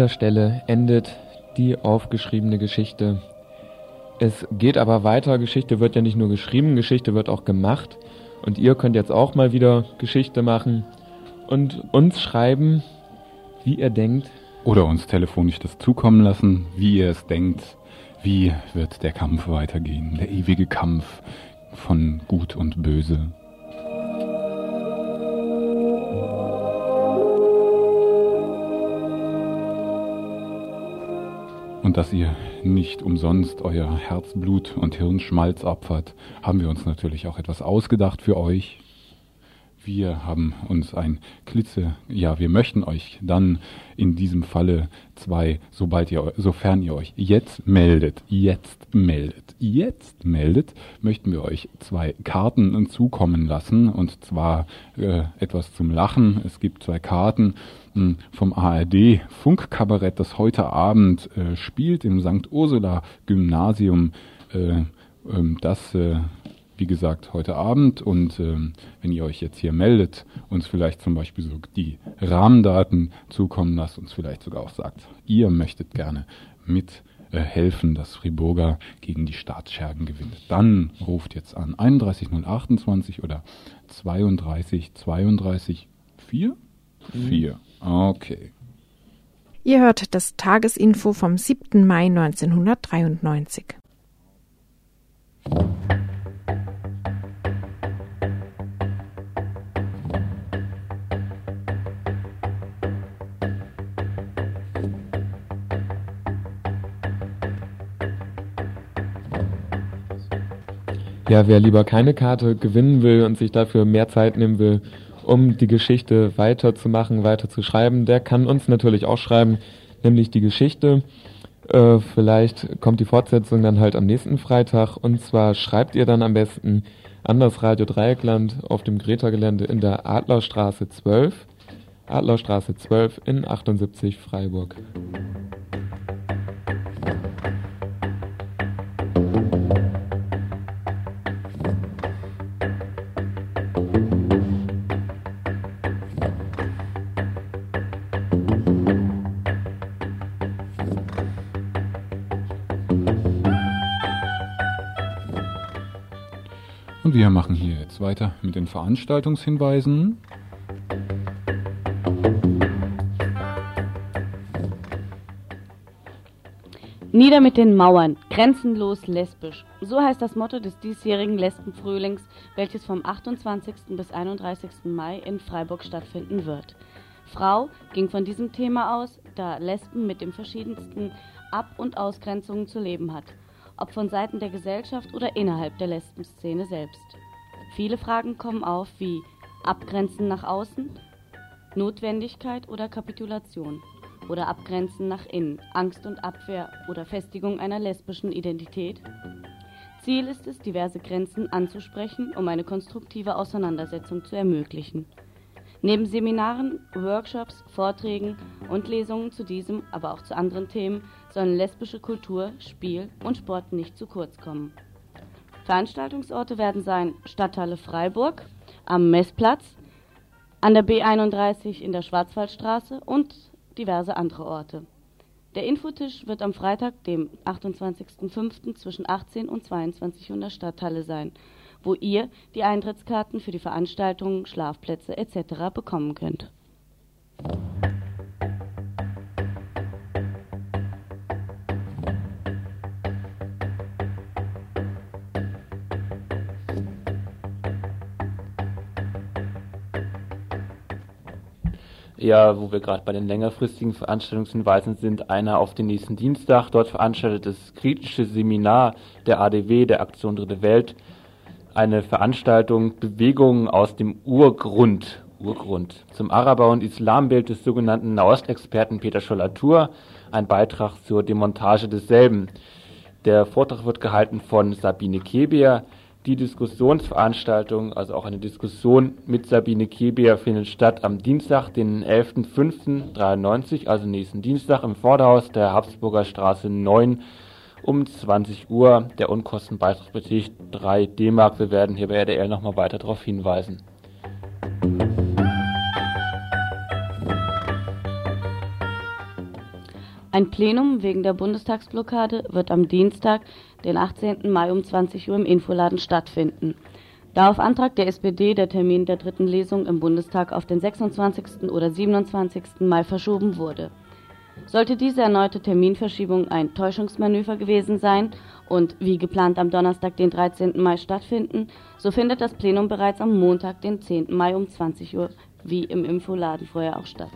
Dieser Stelle endet die aufgeschriebene Geschichte. Es geht aber weiter. Geschichte wird ja nicht nur geschrieben, Geschichte wird auch gemacht. Und ihr könnt jetzt auch mal wieder Geschichte machen und uns schreiben, wie ihr denkt. Oder uns telefonisch das zukommen lassen, wie ihr es denkt. Wie wird der Kampf weitergehen? Der ewige Kampf von Gut und Böse. Und dass ihr nicht umsonst euer Herzblut und Hirnschmalz opfert, haben wir uns natürlich auch etwas ausgedacht für euch. Wir haben uns ein Klitze, ja, wir möchten euch dann in diesem Falle zwei, sobald ihr, sofern ihr euch jetzt meldet, jetzt meldet, jetzt meldet, möchten wir euch zwei Karten zukommen lassen und zwar äh, etwas zum Lachen. Es gibt zwei Karten vom ARD Funkkabarett, das heute Abend äh, spielt im St. Ursula Gymnasium. Äh, ähm, das äh, wie gesagt, heute Abend. Und ähm, wenn ihr euch jetzt hier meldet, uns vielleicht zum Beispiel so die Rahmendaten zukommen lasst, uns vielleicht sogar auch sagt, ihr möchtet gerne mit äh, helfen, dass Friburger gegen die Staatsschergen gewinnt. Dann ruft jetzt an 31028 oder 32 32 4? 4. Okay. Ihr hört das Tagesinfo vom 7. Mai 1993. Ja, wer lieber keine Karte gewinnen will und sich dafür mehr Zeit nehmen will, um die Geschichte weiterzumachen, weiter zu schreiben, der kann uns natürlich auch schreiben, nämlich die Geschichte. Äh, vielleicht kommt die Fortsetzung dann halt am nächsten Freitag. Und zwar schreibt ihr dann am besten an das Radio Dreieckland auf dem Greta-Gelände in der Adlerstraße 12. Adlerstraße 12 in 78 Freiburg. Wir machen hier jetzt weiter mit den Veranstaltungshinweisen. Nieder mit den Mauern, grenzenlos lesbisch. So heißt das Motto des diesjährigen Lesbenfrühlings, welches vom 28. bis 31. Mai in Freiburg stattfinden wird. Frau ging von diesem Thema aus, da Lesben mit den verschiedensten Ab- und Ausgrenzungen zu leben hat, ob von Seiten der Gesellschaft oder innerhalb der Lesbenszene selbst. Viele Fragen kommen auf wie Abgrenzen nach außen, Notwendigkeit oder Kapitulation oder Abgrenzen nach innen, Angst und Abwehr oder Festigung einer lesbischen Identität. Ziel ist es, diverse Grenzen anzusprechen, um eine konstruktive Auseinandersetzung zu ermöglichen. Neben Seminaren, Workshops, Vorträgen und Lesungen zu diesem, aber auch zu anderen Themen sollen lesbische Kultur, Spiel und Sport nicht zu kurz kommen. Veranstaltungsorte werden sein Stadthalle Freiburg, am Messplatz, an der B31 in der Schwarzwaldstraße und diverse andere Orte. Der Infotisch wird am Freitag, dem 28.05. zwischen 18 und 22 Uhr in der Stadthalle sein, wo ihr die Eintrittskarten für die Veranstaltungen, Schlafplätze etc. bekommen könnt. Ja, wo wir gerade bei den längerfristigen Veranstaltungshinweisen sind, einer auf den nächsten Dienstag. Dort veranstaltet das kritische Seminar der ADW, der Aktion Dritte Welt, eine Veranstaltung Bewegungen aus dem Urgrund. Urgrund. Zum Araber- und Islambild des sogenannten Nahostexperten Peter Schollatur, ein Beitrag zur Demontage desselben. Der Vortrag wird gehalten von Sabine Kebier, die Diskussionsveranstaltung, also auch eine Diskussion mit Sabine Kebier, findet statt am Dienstag, den 11.05.93, also nächsten Dienstag im Vorderhaus der Habsburger Straße 9 um 20 Uhr. Der Unkostenbeitrag beträgt 3 D-Mark. Wir werden hier bei RDL nochmal weiter darauf hinweisen. Ein Plenum wegen der Bundestagsblockade wird am Dienstag, den 18. Mai um 20 Uhr im Infoladen stattfinden. Da auf Antrag der SPD der Termin der dritten Lesung im Bundestag auf den 26. oder 27. Mai verschoben wurde. Sollte diese erneute Terminverschiebung ein Täuschungsmanöver gewesen sein und wie geplant am Donnerstag, den 13. Mai stattfinden, so findet das Plenum bereits am Montag, den 10. Mai um 20 Uhr, wie im Infoladen vorher auch statt.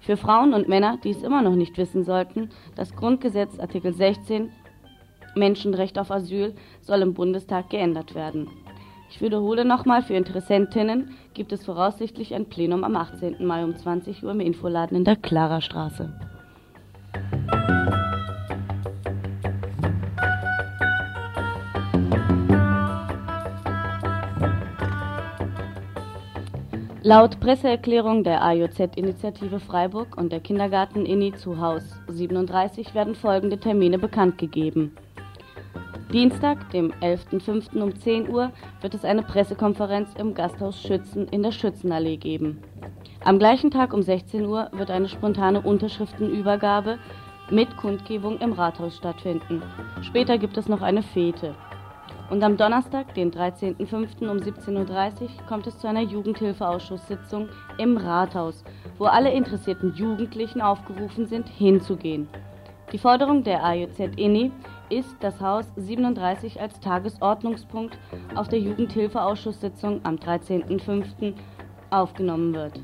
Für Frauen und Männer, die es immer noch nicht wissen sollten, das Grundgesetz Artikel 16 Menschenrecht auf Asyl soll im Bundestag geändert werden. Ich wiederhole nochmal, für Interessentinnen gibt es voraussichtlich ein Plenum am 18. Mai um 20 Uhr im Infoladen in der Klarerstraße. Laut Presseerklärung der AJZ-Initiative Freiburg und der Kindergarten-INI zu Haus 37 werden folgende Termine bekannt gegeben. Dienstag, dem 11.05. um 10 Uhr, wird es eine Pressekonferenz im Gasthaus Schützen in der Schützenallee geben. Am gleichen Tag um 16 Uhr wird eine spontane Unterschriftenübergabe mit Kundgebung im Rathaus stattfinden. Später gibt es noch eine Fete. Und am Donnerstag, den 13.05. um 17.30 Uhr, kommt es zu einer Jugendhilfeausschusssitzung im Rathaus, wo alle interessierten Jugendlichen aufgerufen sind, hinzugehen. Die Forderung der AJZ-INI ist, das Haus 37 als Tagesordnungspunkt auf der Jugendhilfeausschusssitzung am 13.05. aufgenommen wird.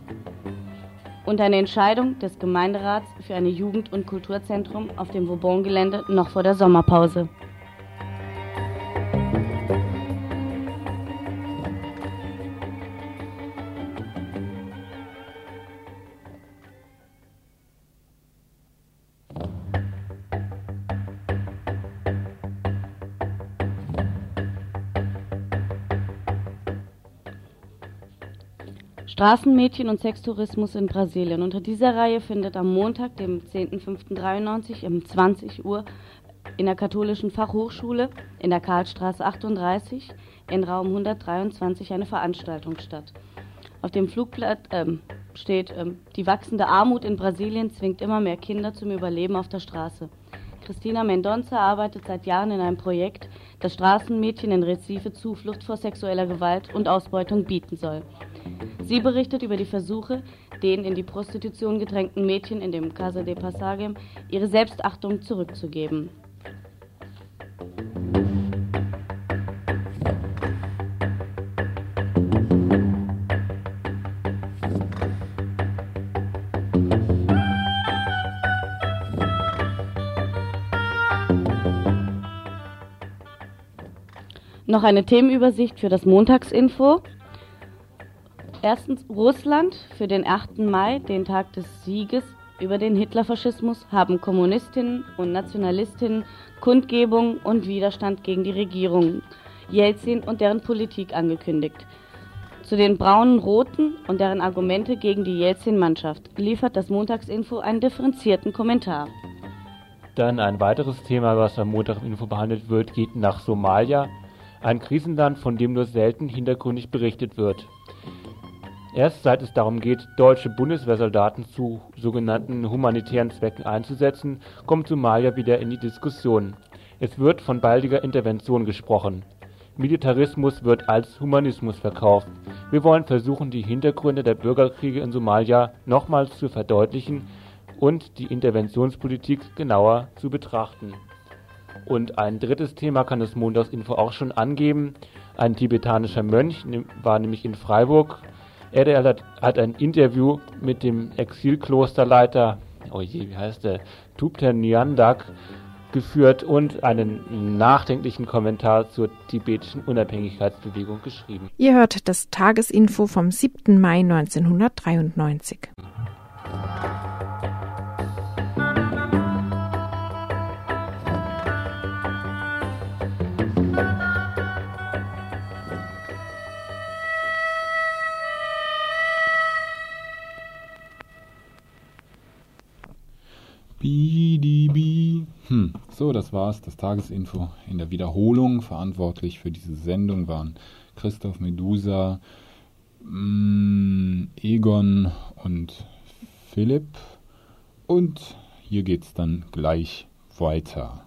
Und eine Entscheidung des Gemeinderats für ein Jugend- und Kulturzentrum auf dem Vauban-Gelände noch vor der Sommerpause. Straßenmädchen und Sextourismus in Brasilien. Unter dieser Reihe findet am Montag, dem 10.05.93 um 20 Uhr in der katholischen Fachhochschule in der Karlstraße 38 in Raum 123 eine Veranstaltung statt. Auf dem Flugblatt ähm, steht, ähm, die wachsende Armut in Brasilien zwingt immer mehr Kinder zum Überleben auf der Straße. Christina Mendonça arbeitet seit Jahren in einem Projekt, das Straßenmädchen in Recife Zuflucht vor sexueller Gewalt und Ausbeutung bieten soll. Sie berichtet über die Versuche, den in die Prostitution gedrängten Mädchen in dem Casa de Passagem ihre Selbstachtung zurückzugeben. Noch eine Themenübersicht für das Montagsinfo. Erstens Russland für den 8. Mai, den Tag des Sieges über den Hitlerfaschismus, haben Kommunistinnen und Nationalistinnen Kundgebung und Widerstand gegen die Regierung Jelzin und deren Politik angekündigt. Zu den braunen Roten und deren Argumente gegen die Jelzin-Mannschaft liefert das Montagsinfo einen differenzierten Kommentar. Dann ein weiteres Thema, was am Montagsinfo behandelt wird, geht nach Somalia ein Krisenland, von dem nur selten hintergründig berichtet wird. Erst seit es darum geht, deutsche Bundeswehrsoldaten zu sogenannten humanitären Zwecken einzusetzen, kommt Somalia wieder in die Diskussion. Es wird von baldiger Intervention gesprochen. Militarismus wird als Humanismus verkauft. Wir wollen versuchen, die Hintergründe der Bürgerkriege in Somalia nochmals zu verdeutlichen und die Interventionspolitik genauer zu betrachten und ein drittes Thema kann das Montagsinfo auch schon angeben. Ein tibetanischer Mönch war nämlich in Freiburg. Er hat ein Interview mit dem Exilklosterleiter, oh je, wie heißt der, Tupter Nyandak, geführt und einen nachdenklichen Kommentar zur tibetischen Unabhängigkeitsbewegung geschrieben. Ihr hört das Tagesinfo vom 7. Mai 1993. BDB. Hm, so, das war's, das Tagesinfo. In der Wiederholung verantwortlich für diese Sendung waren Christoph Medusa, mm, Egon und Philipp. Und hier geht's dann gleich weiter.